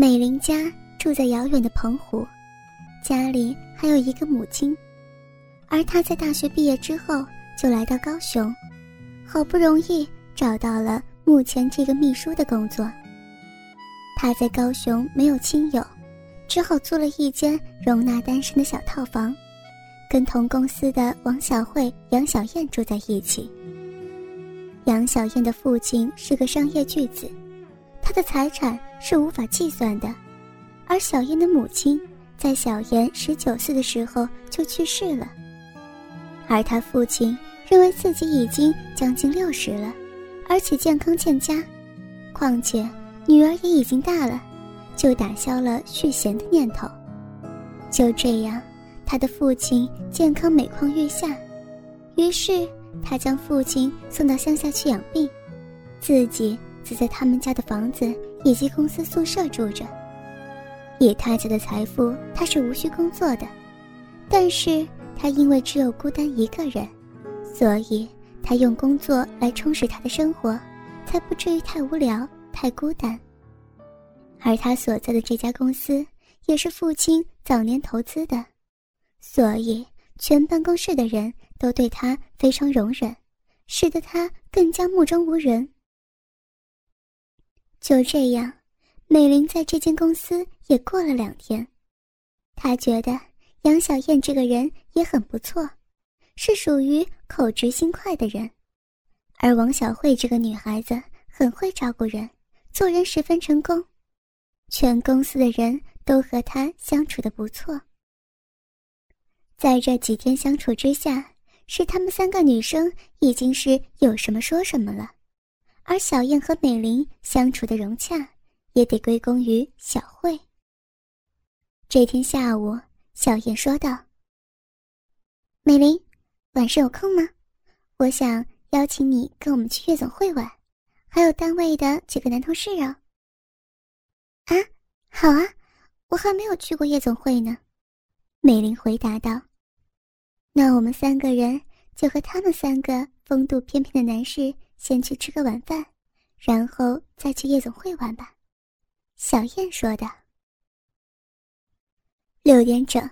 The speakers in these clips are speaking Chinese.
美玲家住在遥远的澎湖，家里还有一个母亲，而她在大学毕业之后就来到高雄，好不容易找到了目前这个秘书的工作。她在高雄没有亲友，只好租了一间容纳单身的小套房，跟同公司的王小慧、杨小燕住在一起。杨小燕的父亲是个商业巨子，他的财产是无法计算的，而小燕的母亲在小燕十九岁的时候就去世了。而他父亲认为自己已经将近六十了，而且健康欠佳，况且女儿也已经大了，就打消了续弦的念头。就这样，他的父亲健康每况愈下，于是。他将父亲送到乡下去养病，自己则在他们家的房子以及公司宿舍住着。以他家的财富，他是无需工作的，但是他因为只有孤单一个人，所以他用工作来充实他的生活，才不至于太无聊、太孤单。而他所在的这家公司也是父亲早年投资的，所以全办公室的人。都对他非常容忍，使得他更加目中无人。就这样，美玲在这间公司也过了两天，她觉得杨小燕这个人也很不错，是属于口直心快的人，而王小慧这个女孩子很会照顾人，做人十分成功，全公司的人都和她相处的不错。在这几天相处之下。是她们三个女生已经是有什么说什么了，而小燕和美玲相处的融洽，也得归功于小慧。这天下午，小燕说道：“美玲，晚上有空吗？我想邀请你跟我们去夜总会玩，还有单位的几个男同事哦。”“啊，好啊，我还没有去过夜总会呢。”美玲回答道。那我们三个人就和他们三个风度翩翩的男士先去吃个晚饭，然后再去夜总会玩吧。”小燕说的。六点整，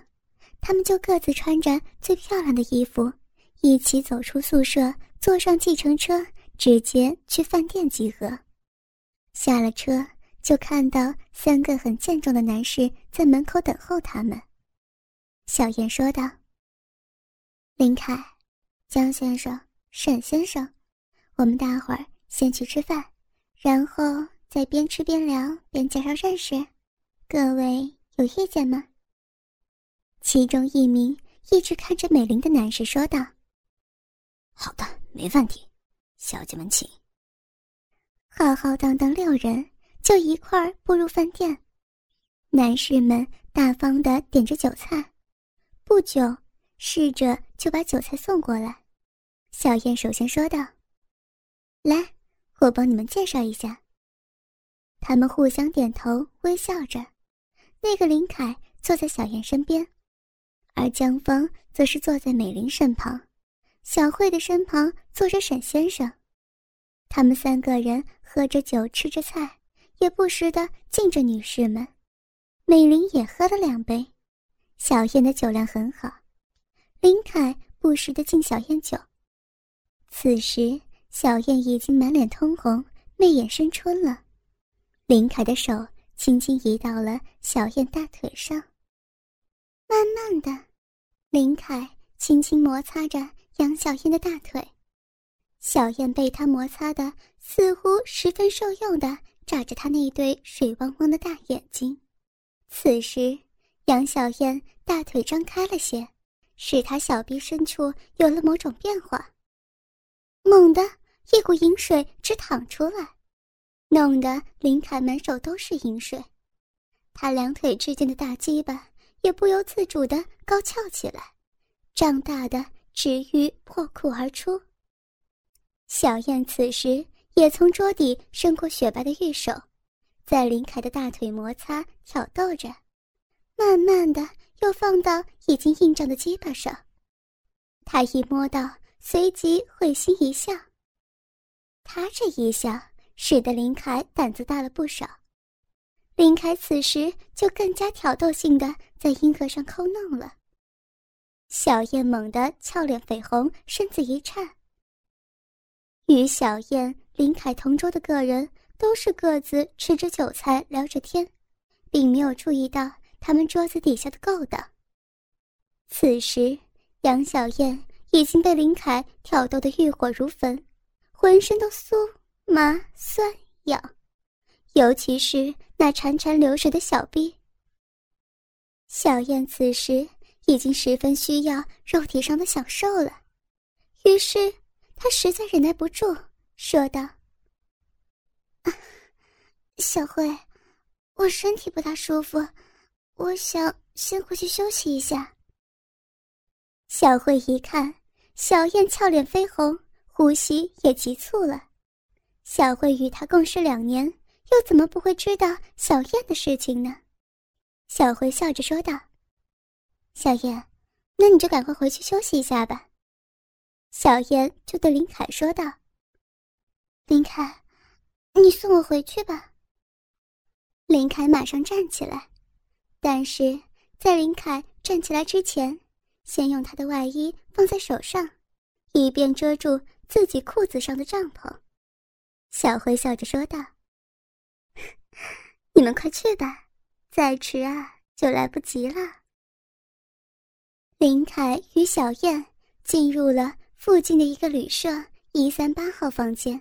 他们就各自穿着最漂亮的衣服，一起走出宿舍，坐上计程车，直接去饭店集合。下了车，就看到三个很健壮的男士在门口等候他们。小燕说道。林凯、江先生、沈先生，我们大伙儿先去吃饭，然后再边吃边聊边介绍认识。各位有意见吗？其中一名一直看着美玲的男士说道：“好的，没问题，小姐们请。”浩浩荡荡六人就一块儿步入饭店，男士们大方的点着酒菜，不久。侍者就把酒菜送过来，小燕首先说道：“来，我帮你们介绍一下。”他们互相点头，微笑着。那个林凯坐在小燕身边，而江峰则是坐在美玲身旁，小慧的身旁坐着沈先生。他们三个人喝着酒，吃着菜，也不时的敬着女士们。美玲也喝了两杯，小燕的酒量很好。林凯不时的敬小燕酒，此时小燕已经满脸通红，媚眼生春了。林凯的手轻轻移到了小燕大腿上，慢慢的，林凯轻轻摩擦着杨小燕的大腿，小燕被他摩擦的似乎十分受用的眨着他那对水汪汪的大眼睛。此时，杨小燕大腿张开了些。使他小臂深处有了某种变化，猛地一股淫水直淌出来，弄得林凯满手都是淫水。他两腿之间的大鸡巴也不由自主的高翘起来，胀大的直欲破裤而出。小燕此时也从桌底伸过雪白的玉手，在林凯的大腿摩擦挑逗着，慢慢的。又放到已经硬胀的鸡巴上，他一摸到，随即会心一笑。他这一笑，使得林凯胆子大了不少。林凯此时就更加挑逗性的在阴核上抠弄了。小燕猛地俏脸绯红，身子一颤。与小燕、林凯同桌的个人都是各自吃着韭菜聊着天，并没有注意到他们桌子底下的勾当。此时，杨小燕已经被林凯挑逗得欲火如焚，浑身都酥麻酸痒，尤其是那潺潺流水的小臂。小燕此时已经十分需要肉体上的享受了，于是她实在忍耐不住，说道：“小慧，我身体不大舒服，我想先回去休息一下。”小慧一看，小燕俏脸绯红，呼吸也急促了。小慧与他共事两年，又怎么不会知道小燕的事情呢？小慧笑着说道：“小燕，那你就赶快回去休息一下吧。”小燕就对林凯说道：“林凯，你送我回去吧。”林凯马上站起来，但是在林凯站起来之前。先用他的外衣放在手上，以便遮住自己裤子上的帐篷。小辉笑着说道：“你们快去吧，再迟啊就来不及了。”林凯与小燕进入了附近的一个旅社一三八号房间。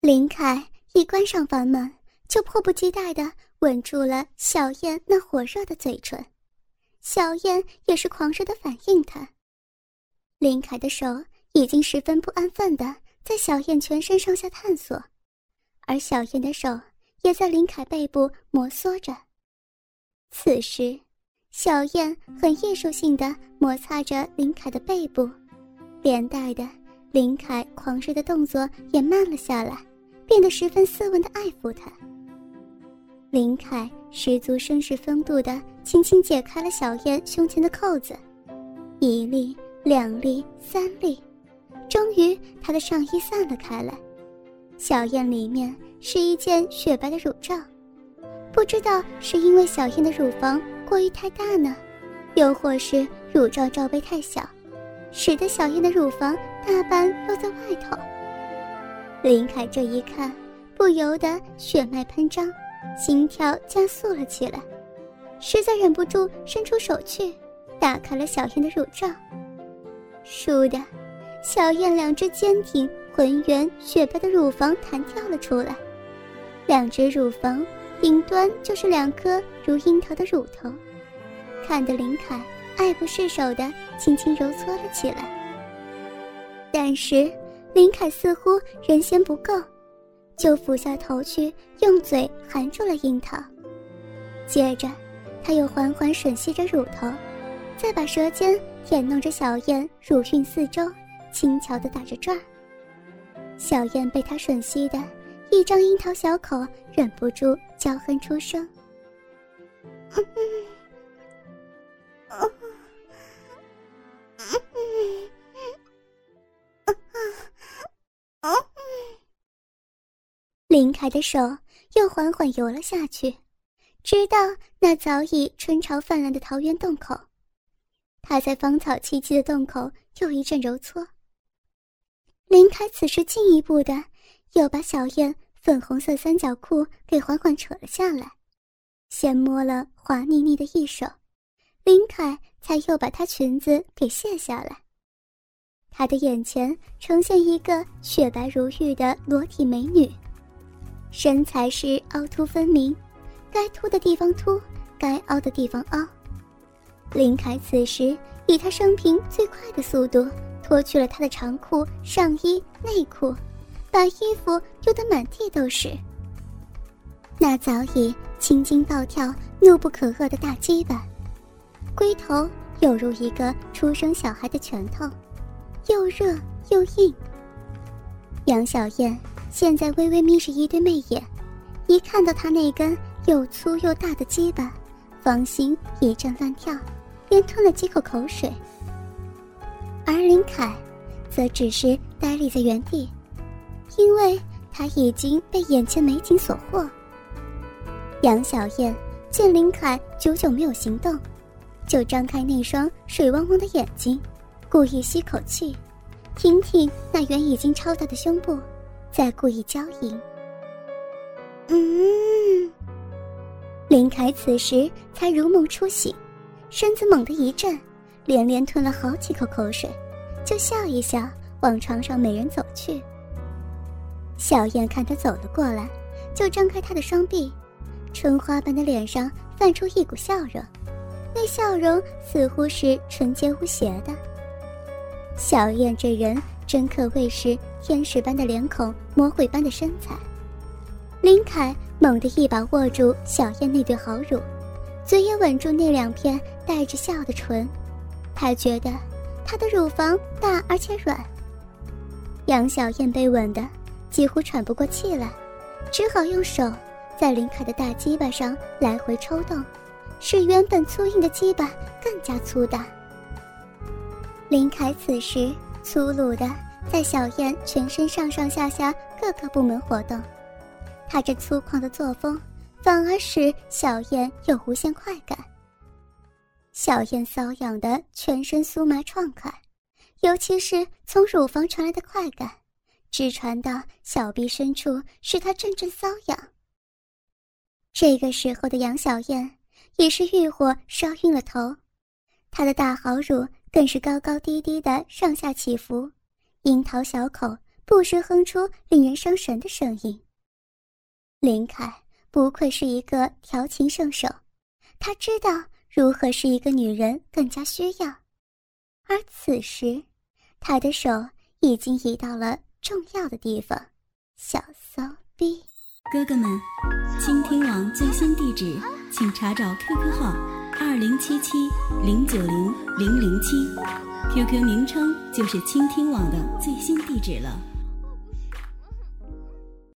林凯一关上房门，就迫不及待的吻住了小燕那火热的嘴唇。小燕也是狂热的反应他。林凯的手已经十分不安分的在小燕全身上下探索，而小燕的手也在林凯背部摩挲着。此时，小燕很艺术性的摩擦着林凯的背部，连带的林凯狂热的动作也慢了下来，变得十分斯文的爱抚他。林凯十足绅士风度的轻轻解开了小燕胸前的扣子，一粒、两粒、三粒，于他的上衣散了开来。小燕里面是一件雪白的乳罩，不知道是因为小燕的乳房过于太大呢，又或是乳罩罩杯太小，使得小燕的乳房大半露在外头。林凯这一看，不由得血脉喷张。心跳加速了起来，实在忍不住伸出手去，打开了小燕的乳罩。倏地，小燕两只坚挺、浑圆、雪白的乳房弹跳了出来，两只乳房顶端就是两颗如樱桃的乳头，看得林凯爱不释手的轻轻揉搓了起来。但是林凯似乎人嫌不够。就俯下头去，用嘴含住了樱桃，接着，他又缓缓吮吸着乳头，再把舌尖舔弄着小燕乳晕四周，轻巧的打着转儿。小燕被他吮吸的一张樱桃小口，忍不住娇哼出声。林凯的手又缓缓游了下去，直到那早已春潮泛滥的桃源洞口。他在芳草萋萋的洞口又一阵揉搓。林凯此时进一步的又把小燕粉红色三角裤给缓缓扯了下来，先摸了滑腻腻的一手，林凯才又把她裙子给卸下来。他的眼前呈现一个雪白如玉的裸体美女。身材是凹凸分明，该凸的地方凸，该凹的地方凹。林凯此时以他生平最快的速度脱去了他的长裤、上衣、内裤，把衣服丢得满地都是。那早已青筋暴跳、怒不可遏的大鸡巴，龟头犹如一个出生小孩的拳头，又热又硬。杨小燕。现在微微眯着一对媚眼，一看到他那根又粗又大的鸡巴，芳心一阵乱跳，连吞了几口口水。而林凯，则只是呆立在原地，因为他已经被眼前美景所惑。杨小燕见林凯久久没有行动，就张开那双水汪汪的眼睛，故意吸口气，挺挺那原已经超大的胸部，再故意娇吟。嗯，林凯此时才如梦初醒，身子猛地一震，连连吞了好几口口水，就笑一笑，往床上美人走去。小燕看他走了过来，就张开他的双臂，春花般的脸上泛出一股笑容，那笑容似乎是纯洁无邪的。小燕这人真可谓是天使般的脸孔，魔鬼般的身材。林凯猛地一把握住小燕那对好乳，嘴也吻住那两片带着笑的唇。他觉得她的乳房大而且软。杨小燕被吻的几乎喘不过气来，只好用手在林凯的大鸡巴上来回抽动，使原本粗硬的鸡巴更加粗大。林凯此时粗鲁的在小燕全身上上下下各个部门活动。他这粗犷的作风，反而使小燕有无限快感。小燕瘙痒的全身酥麻畅快，尤其是从乳房传来的快感，直传到小臂深处，使她阵阵瘙痒。这个时候的杨小燕也是欲火烧晕了头，她的大好乳更是高高低低的上下起伏，樱桃小口不时哼出令人伤神的声音。林凯不愧是一个调情圣手，他知道如何使一个女人更加需要，而此时，他的手已经移到了重要的地方——小骚逼。哥哥们，倾听网最新地址，请查找 QQ 号二零七七零九零零零七，QQ 名称就是倾听网的最新地址了。